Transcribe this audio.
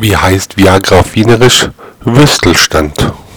Wie heißt Viagra auf Wienerisch? Würstelstand.